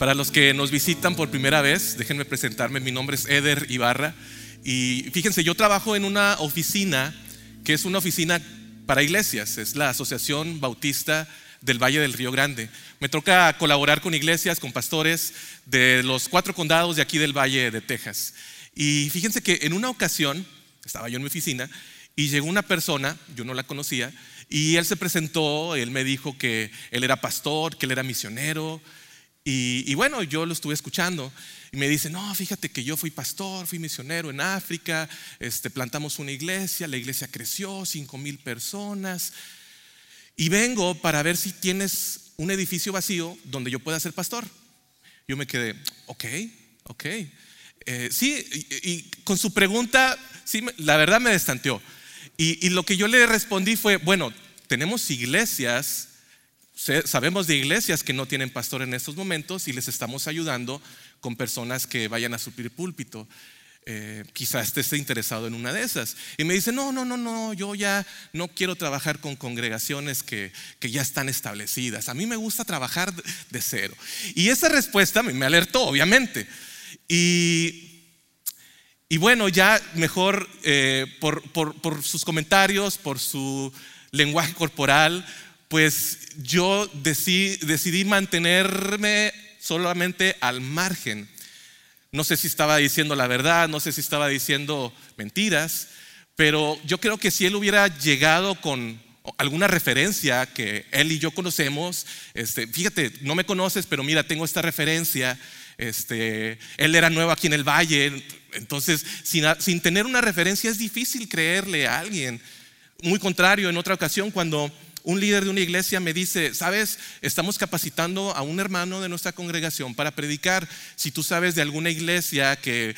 Para los que nos visitan por primera vez, déjenme presentarme. Mi nombre es Eder Ibarra. Y fíjense, yo trabajo en una oficina que es una oficina para iglesias. Es la Asociación Bautista del Valle del Río Grande. Me toca colaborar con iglesias, con pastores de los cuatro condados de aquí del Valle de Texas. Y fíjense que en una ocasión, estaba yo en mi oficina, y llegó una persona, yo no la conocía, y él se presentó, él me dijo que él era pastor, que él era misionero, y, bueno, yo lo estuve escuchando y me dice, no, fíjate que yo fui pastor, fui misionero en África, este, plantamos una iglesia, la iglesia creció, cinco mil personas, y vengo para ver si tienes un edificio vacío donde yo pueda ser pastor. Yo me quedé, ok, ok. Eh, sí, y, con su pregunta, sí, la verdad me destanteó. Y, y lo que yo le respondí fue, bueno, tenemos iglesias Sabemos de iglesias que no tienen pastor en estos momentos y les estamos ayudando con personas que vayan a suplir púlpito. Eh, quizás esté interesado en una de esas. Y me dice, no, no, no, no, yo ya no quiero trabajar con congregaciones que, que ya están establecidas. A mí me gusta trabajar de, cero. Y esa respuesta me, alertó, obviamente. Y, y bueno, ya mejor eh, por, por, por sus comentarios, por su lenguaje corporal, pues yo decidí, mantenerme solamente al margen. No sé si estaba diciendo la verdad, no sé si estaba diciendo mentiras, pero yo creo que si él hubiera llegado con alguna referencia que él y yo conocemos, este, fíjate, no me conoces, pero mira, tengo esta referencia, este, él era nuevo aquí en el valle, entonces sin, sin tener una referencia es difícil creerle a alguien. Muy contrario, en otra ocasión cuando un líder de una iglesia me dice, sabes, estamos capacitando a un hermano de nuestra congregación para predicar. Si tú sabes de alguna iglesia que,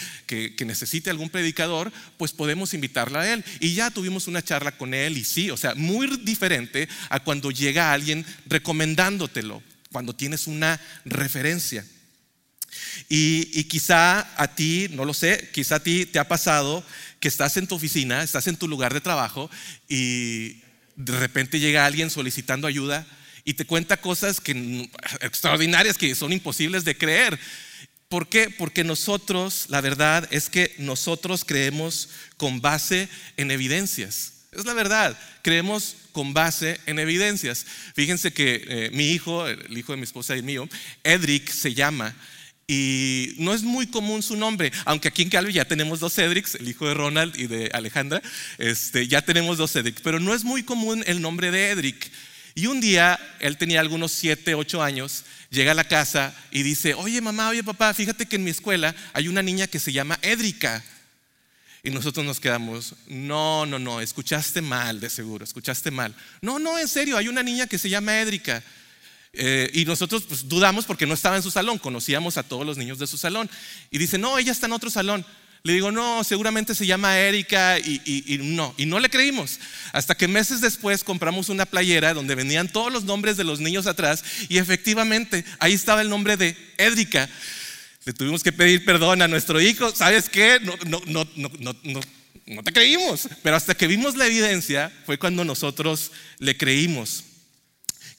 necesite algún predicador, pues podemos invitarla a él. Y ya tuvimos una charla con él y sí, o sea, muy diferente a cuando llega alguien recomendándotelo, cuando tienes una referencia. Y, y, quizá a ti, no lo sé, quizá a ti te ha pasado que estás en tu oficina, estás en tu lugar de trabajo y, de repente llega alguien solicitando ayuda y te cuenta cosas extraordinarias que son imposibles de creer. ¿Por qué? Porque nosotros, la verdad es que nosotros creemos con base en evidencias. Es la verdad, creemos con base en evidencias. Fíjense que eh, mi hijo, el hijo de mi esposa y mío, Edric se llama, y no es muy común su nombre, aunque aquí en Calvi ya tenemos dos Cedrics, el hijo de Ronald y de Alejandra, este, ya tenemos dos Cedrics, pero no es muy común el nombre de Edric. Y un día, él tenía algunos 7, 8 años, llega a la casa y dice, oye mamá, oye papá, fíjate que en mi escuela hay una niña que se llama Edrica. Y nosotros nos quedamos, no, no, no, escuchaste mal, de seguro, escuchaste mal. No, no, en serio, hay una niña que se llama Edrica. Eh, y nosotros pues, dudamos porque no estaba en su salón, conocíamos a todos los niños de su salón. Y dice, no, ella está en otro salón. Le digo, no, seguramente se llama Erika y, no, y no le creímos. Hasta que meses después compramos una playera donde venían todos los nombres de los niños atrás y efectivamente ahí estaba el nombre de Erika. Le tuvimos que pedir perdón a nuestro hijo, ¿sabes qué? No, no, no, no, no, no te creímos. Pero hasta que vimos la evidencia fue cuando nosotros le creímos.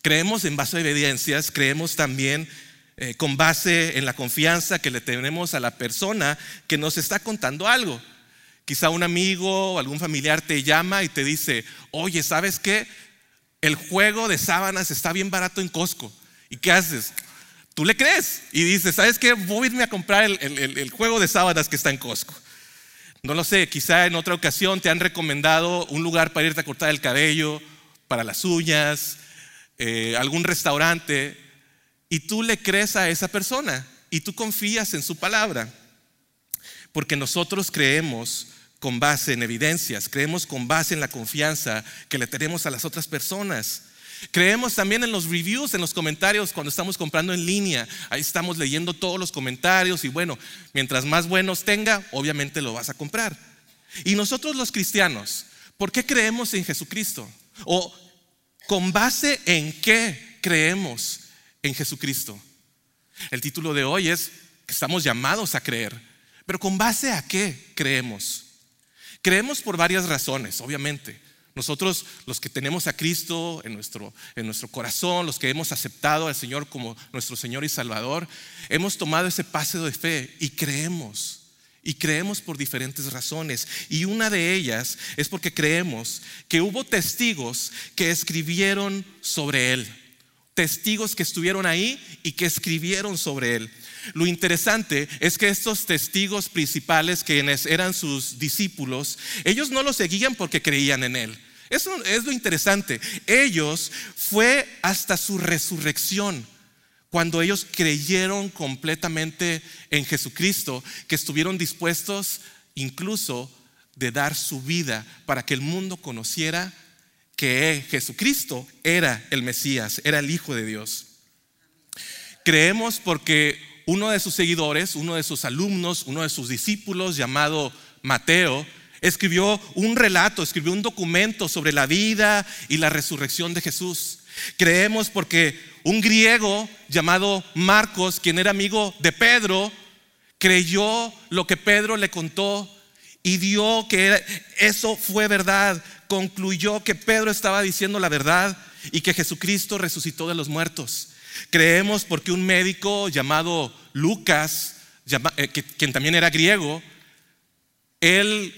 Creemos en base a evidencias, creemos también eh, con base en la confianza que le tenemos a la persona que nos está contando algo. Quizá un amigo o algún familiar te llama y te dice, oye, ¿sabes qué? El juego de sábanas está bien barato en Costco. ¿Y qué haces? Tú le crees y dices, ¿sabes qué? Voy a irme a comprar el, el juego de sábanas que está en Costco. No lo sé, quizá en otra ocasión te han recomendado un lugar para irte a cortar el cabello, para las uñas, eh, algún restaurante y tú le crees a esa persona y tú confías en su palabra. Porque nosotros creemos con base en evidencias, creemos con base en la confianza que le tenemos a las otras personas. Creemos también en los reviews, en los comentarios cuando estamos comprando en línea. Ahí estamos leyendo todos los comentarios y bueno, mientras más buenos tenga, obviamente lo vas a comprar. Y nosotros los cristianos, ¿por qué creemos en Jesucristo? O ¿Con base en qué creemos en Jesucristo? El título de hoy es que estamos llamados a creer, pero ¿con base a qué creemos? Creemos por varias razones, obviamente. Nosotros, los que tenemos a Cristo en nuestro, en nuestro corazón, los que hemos aceptado al Señor como nuestro Señor y Salvador, hemos tomado ese paso de fe y creemos. Y creemos por diferentes razones. Y una de ellas es porque creemos que hubo testigos que escribieron sobre Él. Testigos que estuvieron ahí y que escribieron sobre Él. Lo interesante es que estos testigos principales, quienes eran sus discípulos, ellos no lo seguían porque creían en Él. Eso es lo interesante. Ellos fue hasta su resurrección, cuando ellos creyeron completamente en Jesucristo, que estuvieron dispuestos incluso de dar su vida para que el mundo conociera que Jesucristo era el Mesías, era el Hijo de Dios. Creemos porque uno de sus seguidores, uno de sus alumnos, uno de sus discípulos llamado Mateo, escribió un relato, escribió un documento sobre la vida y la resurrección de Jesús. Creemos porque un griego llamado Marcos, quien era amigo de Pedro, creyó lo que Pedro le contó y dio que eso fue verdad. Concluyó que Pedro estaba diciendo la verdad y que Jesucristo resucitó de los muertos. Creemos porque un médico llamado Lucas, eh, quien también era griego, él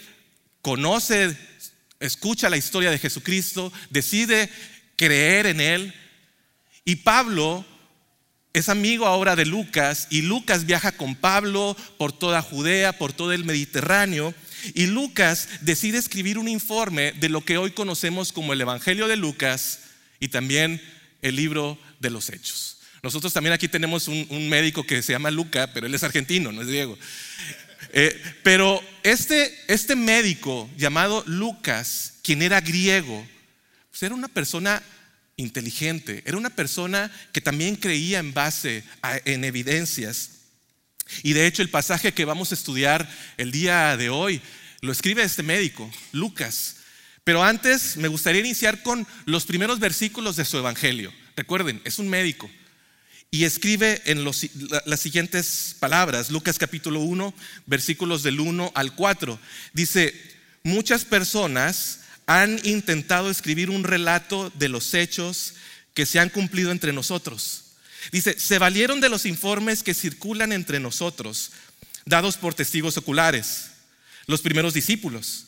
conoce, escucha la historia de Jesucristo, decide creer en él. Y Pablo es amigo ahora de Lucas y Lucas viaja con Pablo por toda Judea, por todo el Mediterráneo. Y Lucas decide escribir un informe de lo que hoy conocemos como el Evangelio de Lucas y también el libro de los Hechos. Nosotros también aquí tenemos un, médico que se llama Luca, pero él es argentino, no es griego. Eh, pero este, este médico llamado Lucas, quien era griego, pues era una persona inteligente, era una persona que también creía en base en evidencias. Y de hecho el pasaje que vamos a estudiar el día de hoy lo escribe este médico, Lucas. Pero antes me gustaría iniciar con los primeros versículos de su evangelio. Recuerden, es un médico, y escribe en las siguientes palabras, Lucas capítulo 1, versículos del 1 al 4. Dice, muchas personas han intentado escribir un relato de los hechos que se han cumplido entre nosotros. Dice, se valieron de los informes que circulan entre nosotros, dados por testigos oculares, los primeros discípulos.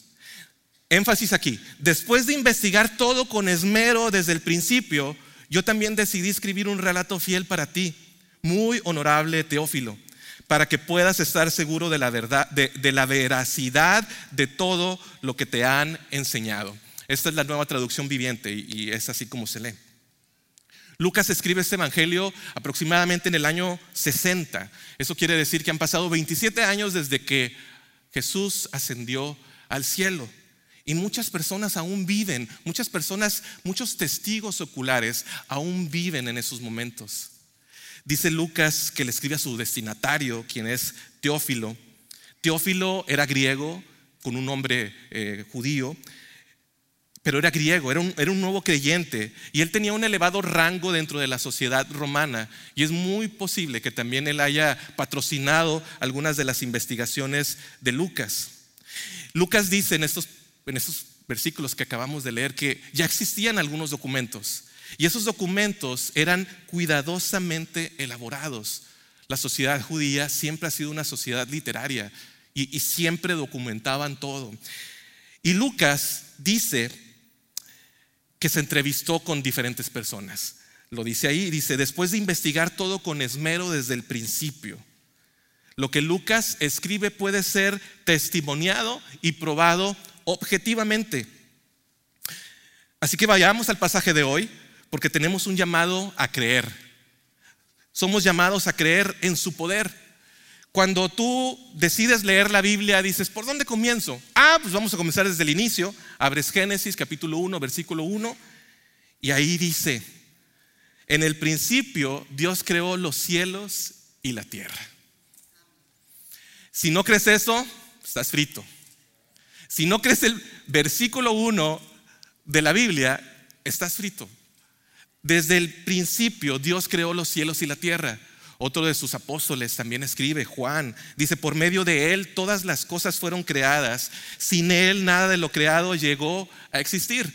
Énfasis aquí, después de investigar todo con esmero desde el principio, yo también decidí escribir un relato fiel para ti, muy honorable Teófilo, para que puedas estar seguro de la verdad, de, la veracidad de todo lo que te han enseñado. Esta es la nueva traducción viviente y, y es así como se lee. Lucas escribe este evangelio aproximadamente en el año 60. Eso quiere decir que han pasado 27 años desde que Jesús ascendió al cielo. Y muchas personas aún viven, muchas personas, muchos testigos oculares aún viven en esos momentos. Dice Lucas que le escribe a su destinatario, quien es Teófilo. Teófilo era griego, con un nombre eh, judío, pero era griego, era un, era un, nuevo creyente y él tenía un elevado rango dentro de la sociedad romana y es muy posible que también él haya patrocinado algunas de las investigaciones de Lucas. Lucas dice en estos en esos versículos que acabamos de leer que ya existían algunos documentos y esos documentos eran cuidadosamente elaborados. La sociedad judía siempre ha sido una sociedad literaria y, siempre documentaban todo. Y Lucas dice que se entrevistó con diferentes personas. Lo dice ahí, dice, después de investigar todo con esmero desde el principio, lo que Lucas escribe puede ser testimoniado y probado objetivamente. Así que vayamos al pasaje de hoy, porque tenemos un llamado a creer. Somos llamados a creer en su poder. Cuando tú decides leer la Biblia, dices, ¿por dónde comienzo? Ah, pues vamos a comenzar desde el inicio. Abres Génesis capítulo 1, versículo 1, y ahí dice, en el principio Dios creó los cielos y la tierra. Si no crees eso, estás frito. Si no crees el versículo 1 de la Biblia, estás frito. Desde el principio Dios creó los cielos y la tierra. Otro de sus apóstoles también escribe, Juan, dice, por medio de él todas las cosas fueron creadas, sin él nada de lo creado llegó a existir.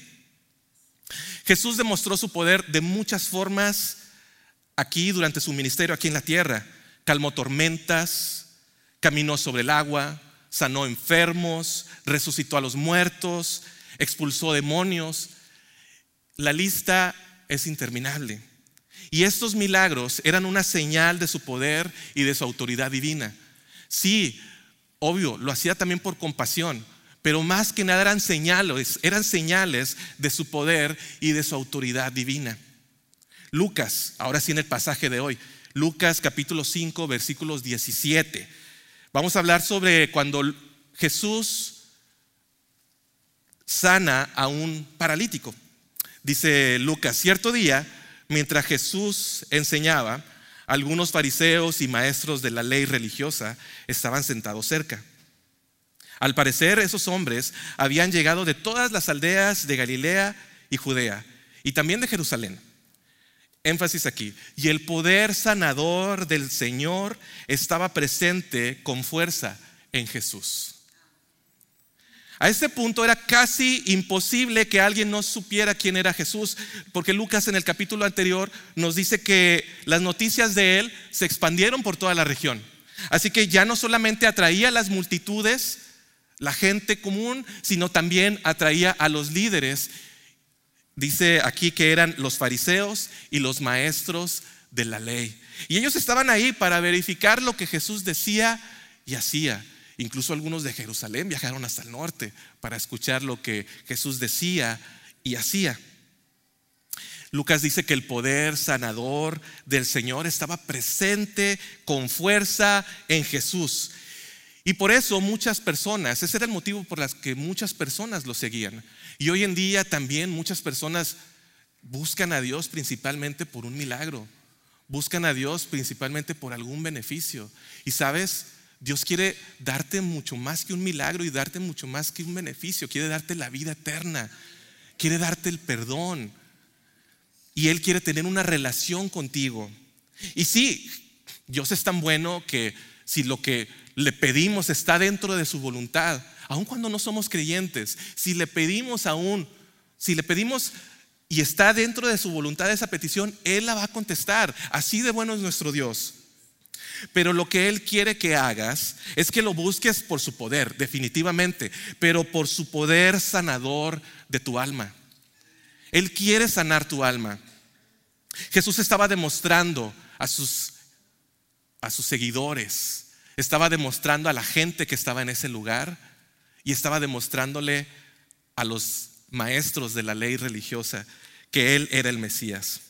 Jesús demostró su poder de muchas formas aquí durante su ministerio, aquí en la tierra. Calmó tormentas, caminó sobre el agua, sanó enfermos, resucitó a los muertos, expulsó demonios. La lista es interminable. Y estos milagros eran una señal de su poder y de su autoridad divina. Sí, obvio, lo hacía también por compasión, pero más que nada eran señales, eran señales de su poder y de su autoridad divina. Lucas, ahora sí en el pasaje de hoy, Lucas capítulo 5, versículos 17. Vamos a hablar sobre cuando Jesús sana a un paralítico. Dice Lucas, cierto día, mientras Jesús enseñaba, algunos fariseos y maestros de la ley religiosa estaban sentados cerca. Al parecer, esos hombres habían llegado de todas las aldeas de Galilea y Judea, y también de Jerusalén. Énfasis aquí. Y el poder sanador del Señor estaba presente con fuerza en Jesús. A este punto era casi imposible que alguien no supiera quién era Jesús, porque Lucas en el capítulo anterior nos dice que las noticias de él se expandieron por toda la región. Así que ya no solamente atraía a las multitudes, la gente común, sino también atraía a los líderes. Dice aquí que eran los fariseos y los maestros de la ley. Y ellos estaban ahí para verificar lo que Jesús decía y hacía. Incluso algunos de Jerusalén viajaron hasta el norte para escuchar lo que Jesús decía y hacía. Lucas dice que el poder sanador del Señor estaba presente con fuerza en Jesús. Y por eso muchas personas, ese era el motivo por el que muchas personas lo seguían. Y hoy en día también muchas personas buscan a Dios principalmente por un milagro, buscan a Dios principalmente por algún beneficio. Y sabes, Dios quiere darte mucho más que un milagro y darte mucho más que un beneficio. Quiere darte la vida eterna. Quiere darte el perdón. Y Él quiere tener una relación contigo. Y sí, Dios es tan bueno que si lo que le pedimos está dentro de su voluntad, aun cuando no somos creyentes, si le pedimos aún, si le pedimos y está dentro de su voluntad esa petición, Él la va a contestar. Así de bueno es nuestro Dios. Pero lo que Él quiere que hagas es que lo busques por su poder, definitivamente, pero por su poder sanador de tu alma. Él quiere sanar tu alma. Jesús estaba demostrando a sus, a sus seguidores, estaba demostrando a la gente que estaba en ese lugar y estaba demostrándole a los maestros de la ley religiosa que Él era el Mesías.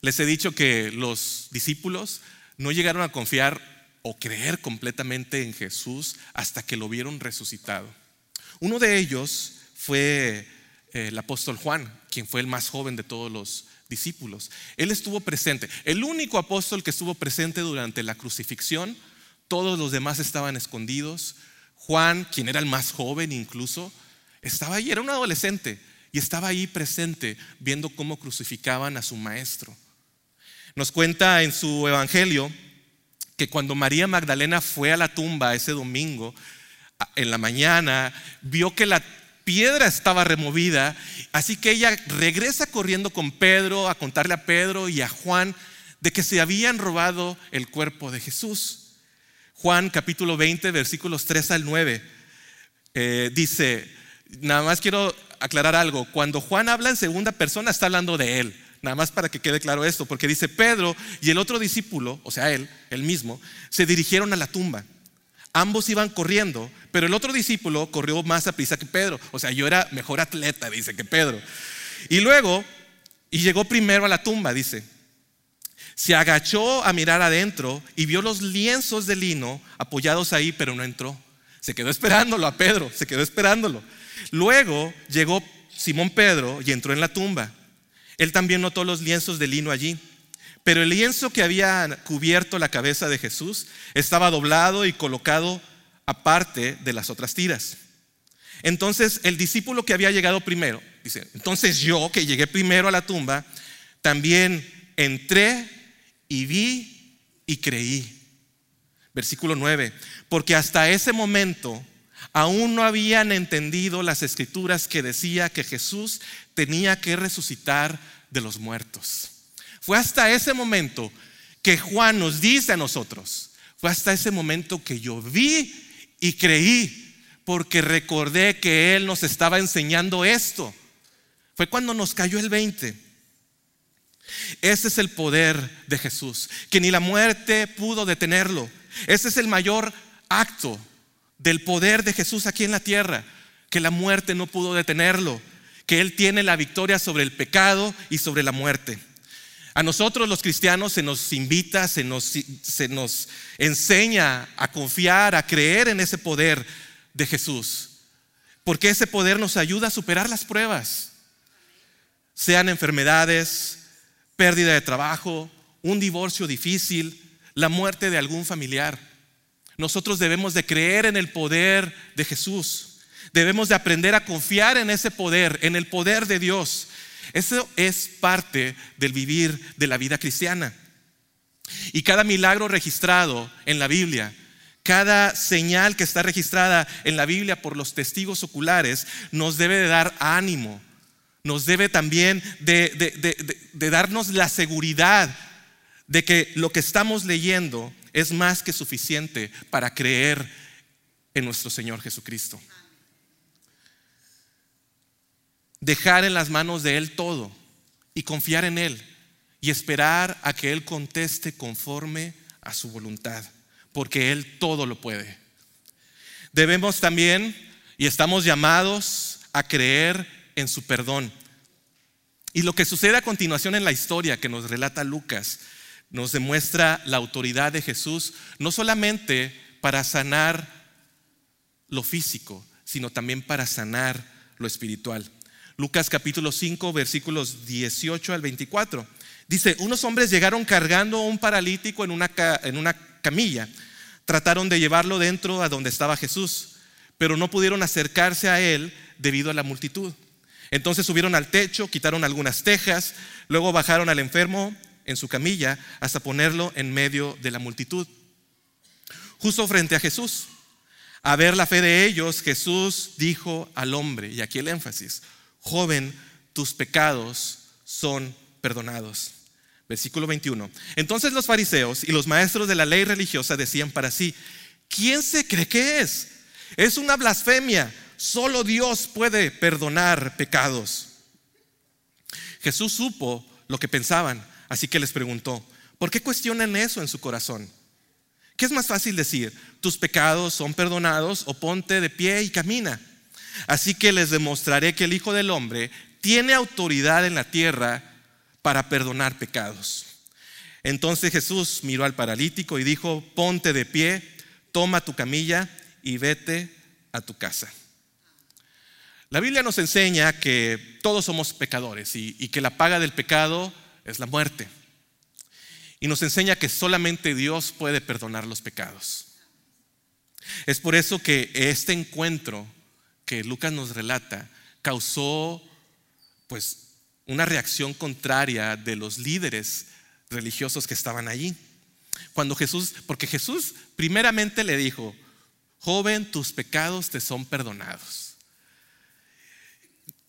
Les he dicho que los discípulos no llegaron a confiar o creer completamente en Jesús hasta que lo vieron resucitado. Uno de ellos fue eh, el apóstol Juan, quien fue el más joven de todos los discípulos. Él estuvo presente, el único apóstol que estuvo presente durante la crucifixión, todos los demás estaban escondidos. Juan, quien era el más joven incluso, estaba ahí, era un adolescente y estaba ahí presente viendo cómo crucificaban a su maestro. Nos cuenta en su evangelio que cuando María Magdalena fue a la tumba ese domingo, en la mañana, vio que la piedra estaba removida, así que ella regresa corriendo con Pedro a contarle a Pedro y a Juan de que se habían robado el cuerpo de Jesús. Juan capítulo 20, versículos 3 al 9, eh, dice, nada más quiero aclarar algo, cuando Juan habla en segunda persona está hablando de él. Nada más para que quede claro esto, porque dice Pedro y el otro discípulo, o sea, él, él mismo, se dirigieron a la tumba. Ambos iban corriendo, pero el otro discípulo corrió más a prisa que Pedro. O sea, yo era mejor atleta, dice, que Pedro. Y luego, y llegó primero a la tumba, dice. Se agachó a mirar adentro y vio los lienzos de lino apoyados ahí, pero no entró. Se quedó esperándolo a Pedro, se quedó esperándolo. Luego llegó Simón Pedro y entró en la tumba. Él también notó los lienzos de lino allí. Pero el lienzo que había cubierto la cabeza de Jesús estaba doblado y colocado aparte de las otras tiras. Entonces el discípulo que había llegado primero, dice, entonces yo que llegué primero a la tumba, también entré y vi creí. Versículo 9, porque hasta ese momento aún no habían entendido las escrituras que decía que Jesús tenía que resucitar de los muertos. Fue hasta ese momento que Juan nos dice a nosotros, fue hasta ese momento que yo vi y creí, porque recordé que Él nos estaba enseñando esto. Fue cuando nos cayó el 20. Ese es el poder de Jesús, que ni la muerte pudo detenerlo. Ese es el mayor acto del poder de Jesús aquí en la tierra, que la muerte no pudo detenerlo, que Él tiene la victoria sobre el pecado y sobre la muerte. A nosotros los cristianos se nos invita, se nos, se nos enseña a confiar, a creer en ese poder de Jesús, porque ese poder nos ayuda a superar las pruebas, sean enfermedades, pérdida de trabajo, un divorcio difícil, la muerte de algún familiar. Nosotros debemos de creer en el poder de Jesús. Debemos de aprender a confiar en ese poder, en el poder de Dios. Eso es parte del vivir de la vida cristiana. Y cada milagro registrado en la Biblia, cada señal que está registrada en la Biblia por los testigos oculares, nos debe de dar ánimo, nos debe también de, darnos la seguridad de que lo que estamos leyendo es más que suficiente para creer en nuestro Señor Jesucristo. Dejar en las manos de Él todo y confiar en Él y esperar a que Él conteste conforme a su voluntad, porque Él todo lo puede. Debemos también, y estamos llamados a creer en su perdón. Y lo que sucede a continuación en la historia que nos relata Lucas nos demuestra la autoridad de Jesús, no solamente para sanar lo físico, sino también para sanar lo espiritual. Lucas capítulo 5, versículos 18 al 24. Dice, unos hombres llegaron cargando a un paralítico en una, en una camilla. Trataron de llevarlo dentro a donde estaba Jesús, pero no pudieron acercarse a él debido a la multitud. Entonces subieron al techo, quitaron algunas tejas, luego bajaron al enfermo en su camilla hasta ponerlo en medio de la multitud. Justo frente a Jesús. A ver la fe de ellos, Jesús dijo al hombre, y aquí el énfasis, joven, tus pecados son perdonados. Versículo 21. Entonces los fariseos y los maestros de la ley religiosa decían para sí, ¿quién se cree que es? Es una blasfemia. Solo Dios puede perdonar pecados. Jesús supo lo que pensaban Así que les preguntó, ¿por qué cuestionan eso en su corazón? ¿Qué es más fácil decir? ¿Tus pecados son perdonados o ponte de pie y camina? Así que les demostraré que el Hijo del Hombre tiene autoridad en la tierra para perdonar pecados. Entonces Jesús miró al paralítico y dijo, ponte de pie, toma tu camilla y vete a tu casa. La Biblia nos enseña que todos somos pecadores y, y que la paga del pecado es la muerte. Y nos enseña que solamente Dios puede perdonar los pecados. Es por eso que este encuentro que Lucas nos relata causó pues una reacción contraria de los líderes religiosos que estaban allí. Cuando Jesús, porque Jesús primeramente le dijo, joven, tus pecados te son perdonados.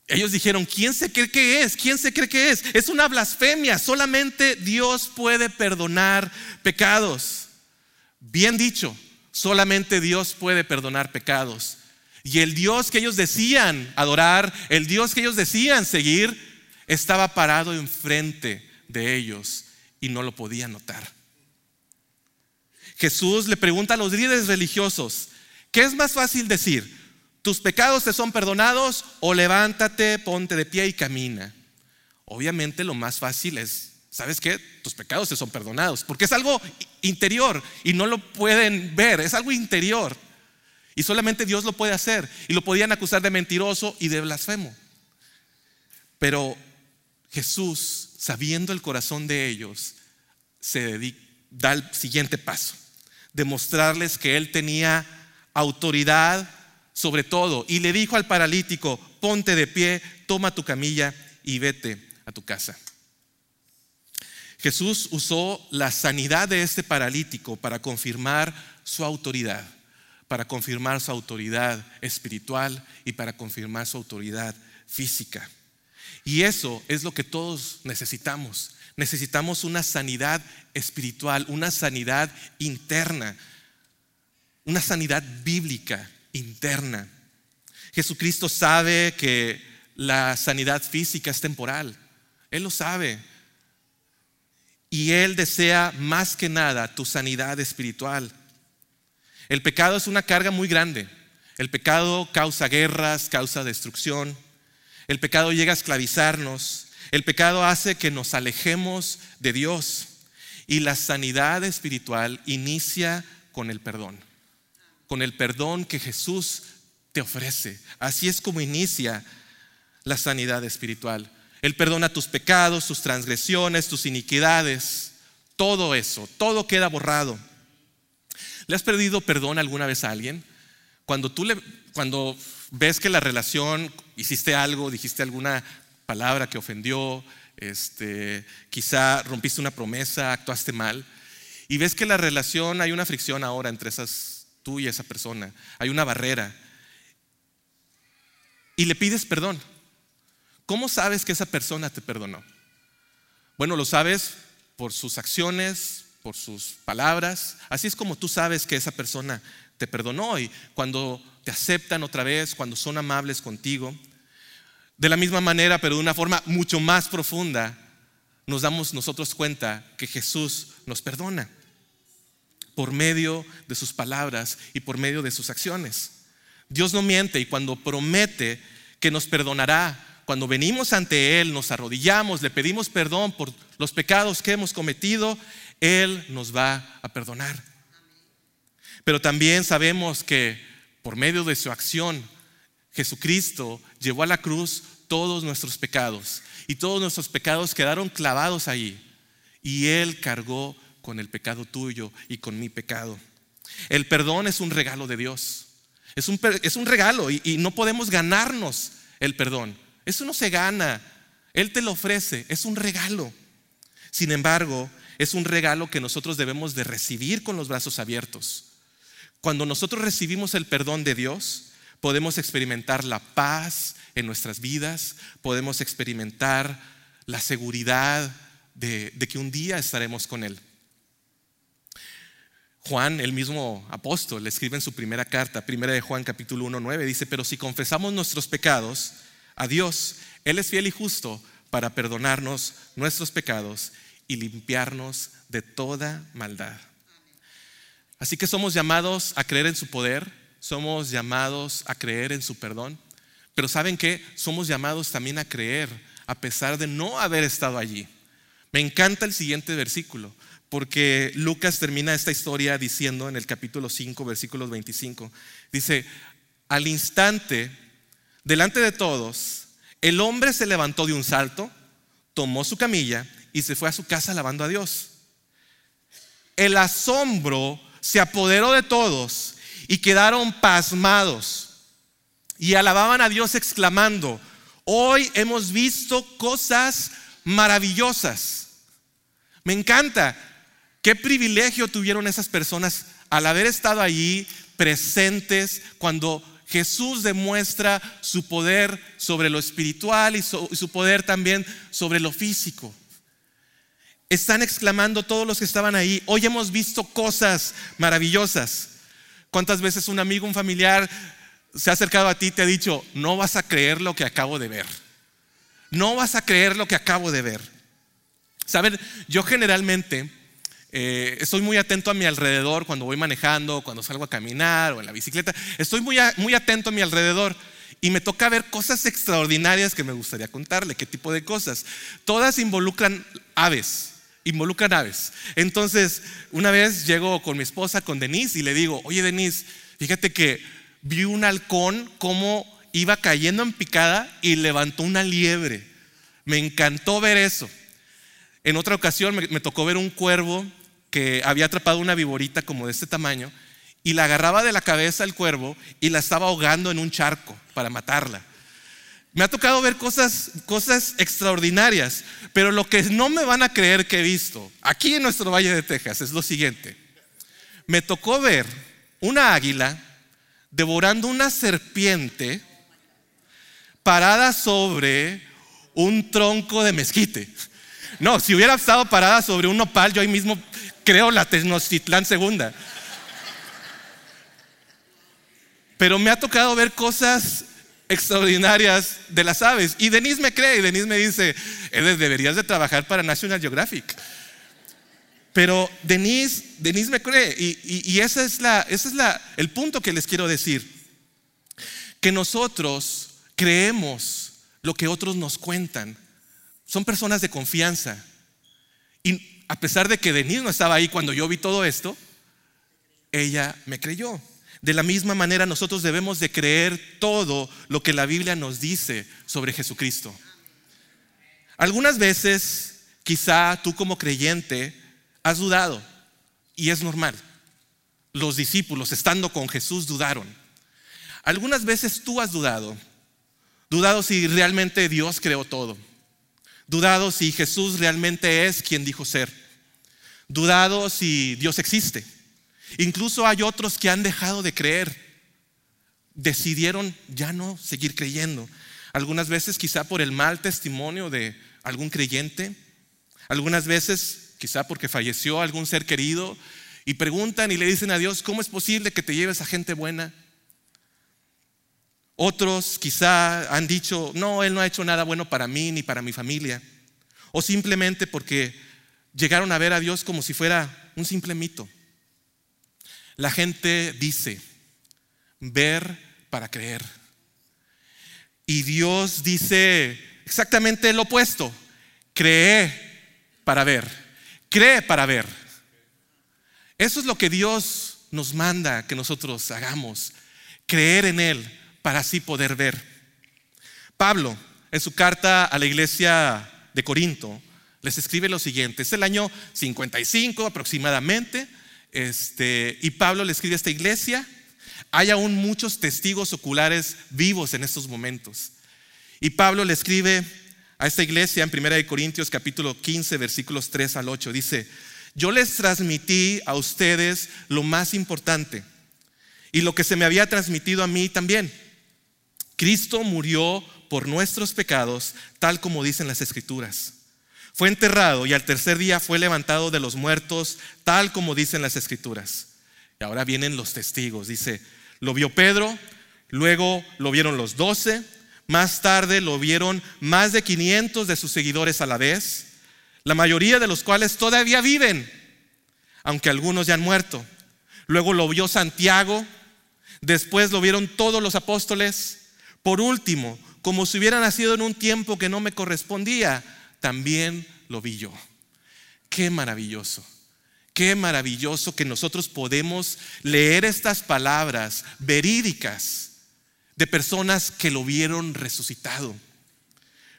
Ellos dijeron, ¿quién se cree que es? ¿Quién se cree que es? Es una blasfemia. Solamente Dios puede perdonar pecados. Bien dicho, solamente Dios puede perdonar pecados. Y el Dios que ellos decían adorar, el Dios que ellos decían seguir, estaba parado enfrente de ellos y no lo podían notar. Jesús le pregunta a los líderes religiosos, ¿qué es más fácil decir? Tus pecados te son perdonados o levántate, ponte de pie y camina. Obviamente lo más fácil es, ¿sabes qué? Tus pecados te son perdonados, porque es algo interior y no lo pueden ver, es algo interior. Y solamente Dios lo puede hacer. Y lo podían acusar de mentiroso y de blasfemo. Pero Jesús, sabiendo el corazón de ellos, se da el siguiente paso. Demostrarles que Él tenía autoridad sobre todo, y le dijo al paralítico, ponte de pie, toma tu camilla y vete a tu casa. Jesús usó la sanidad de este paralítico para confirmar su autoridad, para confirmar su autoridad espiritual y para confirmar su autoridad física. Y eso es lo que todos necesitamos. Necesitamos una sanidad espiritual, una sanidad interna, una sanidad bíblica interna. Jesucristo sabe que la sanidad física es temporal. Él lo sabe. Y Él desea más que nada tu sanidad espiritual. El pecado es una carga muy grande. El pecado causa guerras, causa destrucción. El pecado llega a esclavizarnos. El pecado hace que nos alejemos de Dios. Y la sanidad espiritual inicia con el perdón. Con el perdón que Jesús te ofrece. Así es como inicia la sanidad espiritual. Él perdona tus pecados, tus transgresiones, tus iniquidades, todo eso, todo queda borrado. ¿Le has perdido perdón alguna vez a alguien? Cuando tú le, cuando ves que la relación, hiciste algo, dijiste alguna palabra que ofendió, este, quizá rompiste una promesa, actuaste mal, y ves que la relación hay una fricción ahora entre esas, tú y esa persona, hay una barrera, y le pides perdón. ¿Cómo sabes que esa persona te perdonó? Bueno, lo sabes por sus acciones, por sus palabras. Así es como tú sabes que esa persona te perdonó y cuando te aceptan otra vez, cuando son amables contigo. De la misma manera, pero de una forma mucho más profunda, nos damos nosotros cuenta que Jesús nos perdona por medio de sus palabras y por medio de sus acciones. Dios no miente y cuando promete que nos perdonará, cuando venimos ante Él, nos arrodillamos, le pedimos perdón por los pecados que hemos cometido, Él nos va a perdonar. Pero también sabemos que por medio de su acción, Jesucristo llevó a la cruz todos nuestros pecados y todos nuestros pecados quedaron clavados ahí. Y Él cargó con el pecado tuyo y con mi pecado. El perdón es un regalo de Dios. Es un, es un regalo y, no podemos ganarnos el perdón. Eso no se gana. Él te lo ofrece. Es un regalo. Sin embargo, es un regalo que nosotros debemos de recibir con los brazos abiertos. Cuando nosotros recibimos el perdón de Dios, podemos experimentar la paz en nuestras vidas, podemos experimentar la seguridad de, que un día estaremos con Él. Juan, el mismo apóstol, escribe en su primera carta, primera de Juan capítulo 1, 9, dice, pero si confesamos nuestros pecados, a Dios. Él es fiel y justo para perdonarnos nuestros pecados y limpiarnos de toda maldad. Así que somos llamados a creer en su poder, somos llamados a creer en su perdón, pero ¿saben qué? Somos llamados también a creer a pesar de no haber estado allí. Me encanta el siguiente versículo, porque Lucas termina esta historia diciendo en el capítulo 5, versículos 25, dice, al instante delante de todos, el hombre se levantó de un salto, tomó su camilla y se fue a su casa alabando a Dios. El asombro se apoderó de todos y quedaron pasmados y alababan a Dios exclamando, hoy hemos visto cosas maravillosas. Me encanta. Qué privilegio tuvieron esas personas al haber estado allí presentes cuando Jesús demuestra su poder sobre lo espiritual y su, poder también sobre lo físico. Están exclamando todos los que estaban ahí, hoy hemos visto cosas maravillosas. ¿Cuántas veces un amigo, un familiar se ha acercado a ti y te ha dicho, no vas a creer lo que acabo de ver? No vas a creer lo que acabo de ver. Saben, yo generalmente eh, estoy muy atento a mi alrededor cuando voy manejando, cuando salgo a caminar o en la bicicleta. Estoy muy, muy atento a mi alrededor y me toca ver cosas extraordinarias que me gustaría contarle. ¿Qué tipo de cosas? Todas involucran aves. Involucran aves. Entonces, una vez llego con mi esposa, con Denise, y le digo, oye Denise, fíjate que vi un halcón como iba cayendo en picada y levantó una liebre. Me encantó ver eso. En otra ocasión me, tocó ver un cuervo había atrapado una viborita como de este tamaño y la agarraba de la cabeza el cuervo y la estaba ahogando en un charco para matarla. Me ha tocado ver cosas, cosas extraordinarias, pero lo que no me van a creer que he visto aquí en nuestro Valle de Texas es lo siguiente. Me tocó ver una águila devorando una serpiente parada sobre un tronco de mezquite. No, si hubiera estado parada sobre un nopal, yo ahí mismo creo la Tenochtitlán segunda. Pero me ha tocado ver cosas extraordinarias de las aves. Y Denise me cree y Denise me dice, deberías de trabajar para National Geographic. Pero Denise, Denise me cree y, ese es, la, es la, el punto que les quiero decir. Que nosotros creemos lo que otros nos cuentan. Son personas de confianza. Y a pesar de que Denise no estaba ahí cuando yo vi todo esto, ella me creyó. De la misma manera nosotros debemos de creer todo lo que la Biblia nos dice sobre Jesucristo. Algunas veces, quizá tú como creyente has dudado y es normal. Los discípulos estando con Jesús dudaron. Algunas veces tú has dudado, dudado si realmente Dios creó todo, dudado si Jesús realmente es quien dijo ser, dudado si Dios existe. Incluso hay otros que han dejado de creer, decidieron ya no seguir creyendo. Algunas veces quizá por el mal testimonio de algún creyente, algunas veces quizá porque falleció algún ser querido y preguntan y le dicen a Dios, ¿cómo es posible que te lleves a gente buena? Otros quizá han dicho, no, Él no ha hecho nada bueno para mí ni para mi familia. O simplemente porque llegaron a ver a Dios como si fuera un simple mito. La gente dice, ver para creer. Y Dios dice exactamente lo opuesto, cree para ver, cree para ver. Eso es lo que Dios nos manda que nosotros hagamos, creer en Él para así poder ver. Pablo, en su carta a la iglesia de Corinto, les escribe lo siguiente, es el año 55 aproximadamente, este, y Pablo le escribe a esta iglesia, hay aún muchos testigos oculares vivos en estos momentos. Y Pablo le escribe a esta iglesia en 1 Corintios capítulo 15 versículos 3 al 8. Dice, yo les transmití a ustedes lo más importante y lo que se me había transmitido a mí también. Cristo murió por nuestros pecados, tal como dicen las escrituras. Fue enterrado y al tercer día fue levantado de los muertos, tal como dicen las escrituras. Y ahora vienen los testigos. Dice, lo vio Pedro, luego lo vieron los doce, más tarde lo vieron más de 500 de sus seguidores a la vez, la mayoría de los cuales todavía viven, aunque algunos ya han muerto. Luego lo vio Santiago, después lo vieron todos los apóstoles. Por último, como si hubiera nacido en un tiempo que no me correspondía, también lo vi yo. Qué maravilloso. Qué maravilloso que nosotros podemos leer estas palabras verídicas de personas que lo vieron resucitado.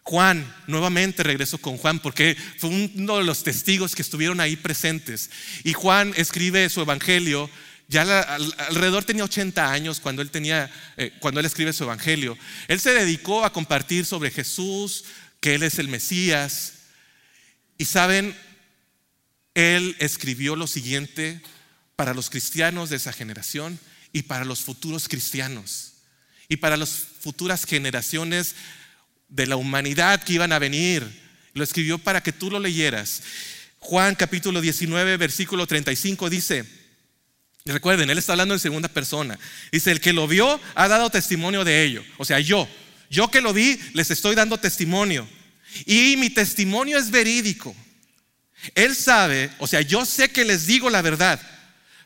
Juan, nuevamente regreso con Juan porque fue uno de los testigos que estuvieron ahí presentes. Y Juan escribe su evangelio, ya alrededor tenía 80 años cuando él tenía, eh, cuando él escribe su evangelio. Él se dedicó a compartir sobre Jesús, que Él es el Mesías. Y saben, Él escribió lo siguiente para los cristianos de esa generación y para los futuros cristianos y para las futuras generaciones de la humanidad que iban a venir. Lo escribió para que tú lo leyeras. Juan capítulo 19, versículo 35 dice, recuerden, él está hablando en segunda persona. Dice, el que lo vio ha dado testimonio de ello. O sea, yo, yo que lo vi, les estoy dando testimonio. Y mi testimonio es verídico. Él sabe, o sea, yo sé que les digo la verdad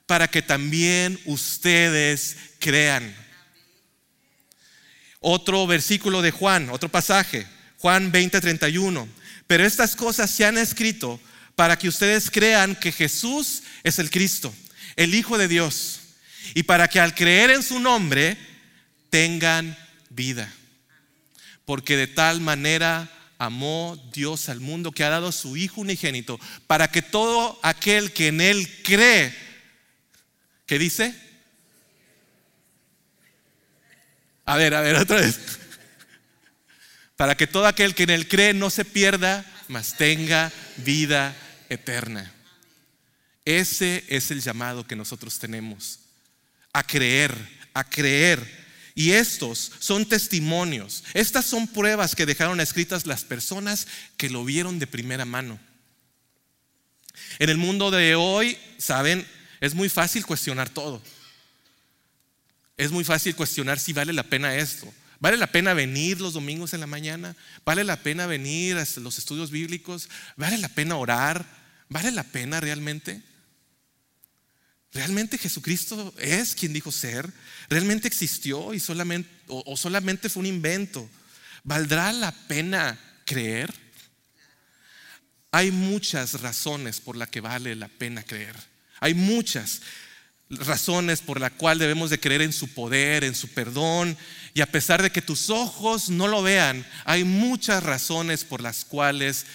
para que también ustedes crean. Otro versículo de Juan, otro pasaje, Juan 20:31. Pero estas cosas se han escrito para que ustedes crean que Jesús es el Cristo, el Hijo de Dios, y para que al creer en su nombre tengan vida porque de tal manera amó Dios al mundo que ha dado a su Hijo unigénito, para que todo aquel que en Él cree, ¿qué dice? A ver, a ver, otra vez. para que todo aquel que en él cree no se pierda, mas tenga vida eterna. Ese es el llamado que nosotros tenemos, a creer, a creer. Y estos son testimonios, estas son pruebas que dejaron escritas las personas que lo vieron de primera mano. En el mundo de hoy, saben, es muy fácil cuestionar todo. Es muy fácil cuestionar si vale la pena esto. ¿Vale la pena venir los domingos en la mañana? ¿Vale la pena venir a los estudios bíblicos? ¿Vale la pena orar? ¿Vale la pena realmente? ¿Realmente Jesucristo es quien dijo ser? ¿Realmente existió y solamente, o, solamente fue un invento? ¿Valdrá la pena creer? Hay muchas razones por las que vale la pena creer. Hay muchas razones por las cuales debemos de creer en su poder, en su perdón. Y a pesar de que tus ojos no lo vean, hay muchas razones por las cuales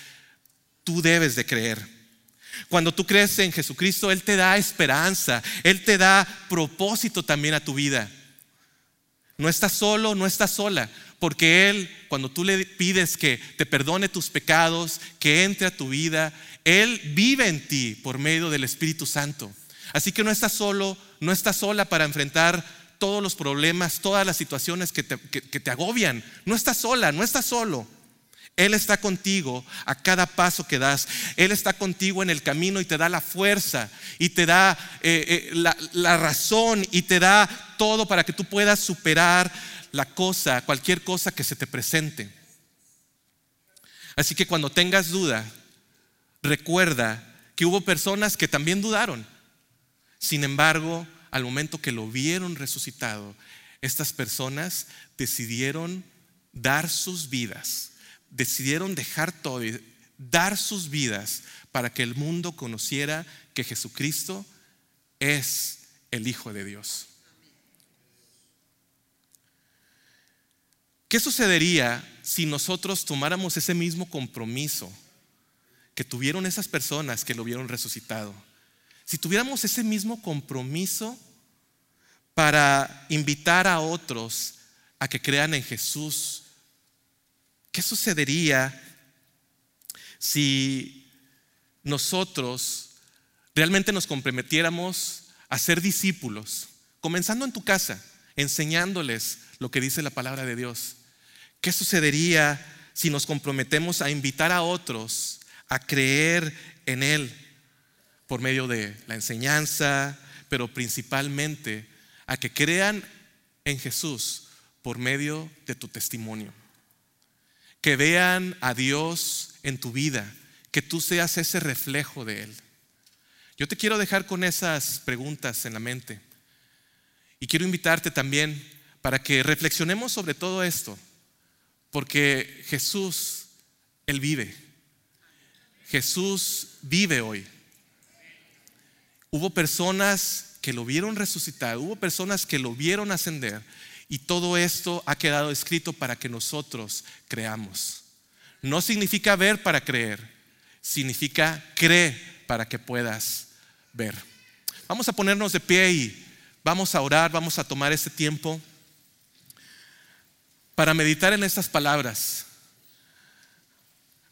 tú debes de creer. Cuando tú crees en Jesucristo, Él te da esperanza, Él te da propósito también a tu vida. No estás solo, no estás sola, porque Él, cuando tú le pides que te perdone tus pecados, que entre a tu vida, Él vive en ti por medio del Espíritu Santo. Así que no estás solo, no estás sola para enfrentar todos los problemas, todas las situaciones que te, que te agobian. No estás sola, no estás solo. Él está contigo a cada paso que das. Él está contigo en el camino y te da la fuerza y te da eh, eh, la, razón y te da todo para que tú puedas superar la cosa, cualquier cosa que se te presente. Así que cuando tengas duda, recuerda que hubo personas que también dudaron. Sin embargo, al momento que lo vieron resucitado, estas personas decidieron dar sus vidas decidieron dejar todo y dar sus vidas para que el mundo conociera que Jesucristo es el Hijo de Dios. ¿Qué sucedería si nosotros tomáramos ese mismo compromiso que tuvieron esas personas que lo vieron resucitado? Si tuviéramos ese mismo compromiso para invitar a otros a que crean en Jesús ¿Qué sucedería si nosotros realmente nos comprometiéramos a ser discípulos, comenzando en tu casa, enseñándoles lo que dice la palabra de Dios? ¿Qué sucedería si nos comprometemos a invitar a otros a creer en Él por medio de la enseñanza, pero principalmente a que crean en Jesús por medio de tu testimonio? Que vean a Dios en tu vida, que tú seas ese reflejo de Él. Yo te quiero dejar con esas preguntas en la mente y quiero invitarte también para que reflexionemos sobre todo esto, porque Jesús, Él vive. Jesús vive hoy. Hubo personas que lo vieron resucitar, hubo personas que lo vieron ascender y todo esto ha quedado escrito para que nosotros creamos. No significa ver para creer, significa cree para que puedas ver. Vamos a ponernos de pie y vamos a orar, vamos a tomar este tiempo para meditar en estas palabras.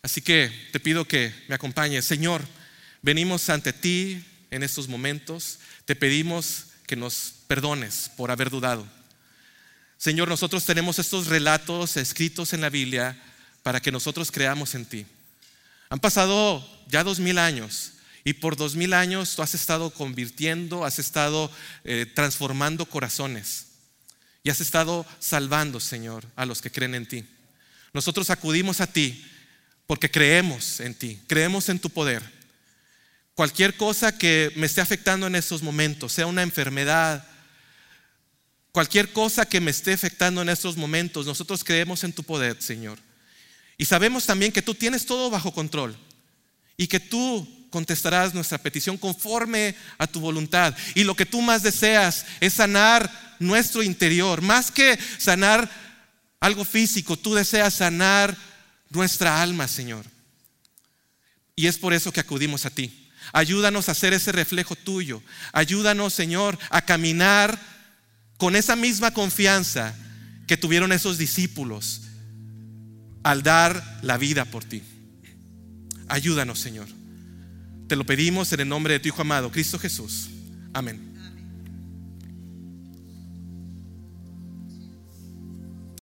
Así que te pido que me acompañes. Señor, venimos ante ti en estos momentos. Te pedimos que nos perdones por haber dudado. Señor, nosotros tenemos estos relatos escritos en la Biblia para que nosotros creamos en ti. Han pasado ya dos mil años y por dos mil años tú has estado convirtiendo, has estado eh, transformando corazones y has estado salvando, Señor, a los que creen en ti. Nosotros acudimos a ti porque creemos en ti, creemos en tu poder. Cualquier cosa que me esté afectando en estos momentos, sea una enfermedad, Cualquier cosa que me esté afectando en estos momentos, nosotros creemos en tu poder, Señor. Y sabemos también que tú tienes todo bajo control y que tú contestarás nuestra petición conforme a tu voluntad. Y lo que tú más deseas es sanar nuestro interior. Más que sanar algo físico, tú deseas sanar nuestra alma, Señor. Y es por eso que acudimos a ti. Ayúdanos a hacer ese reflejo tuyo. Ayúdanos, Señor, a caminar con esa misma confianza que tuvieron esos discípulos, al dar la vida por ti. Ayúdanos, Señor. Te lo pedimos en el nombre de tu Hijo amado, Cristo Jesús. Amén.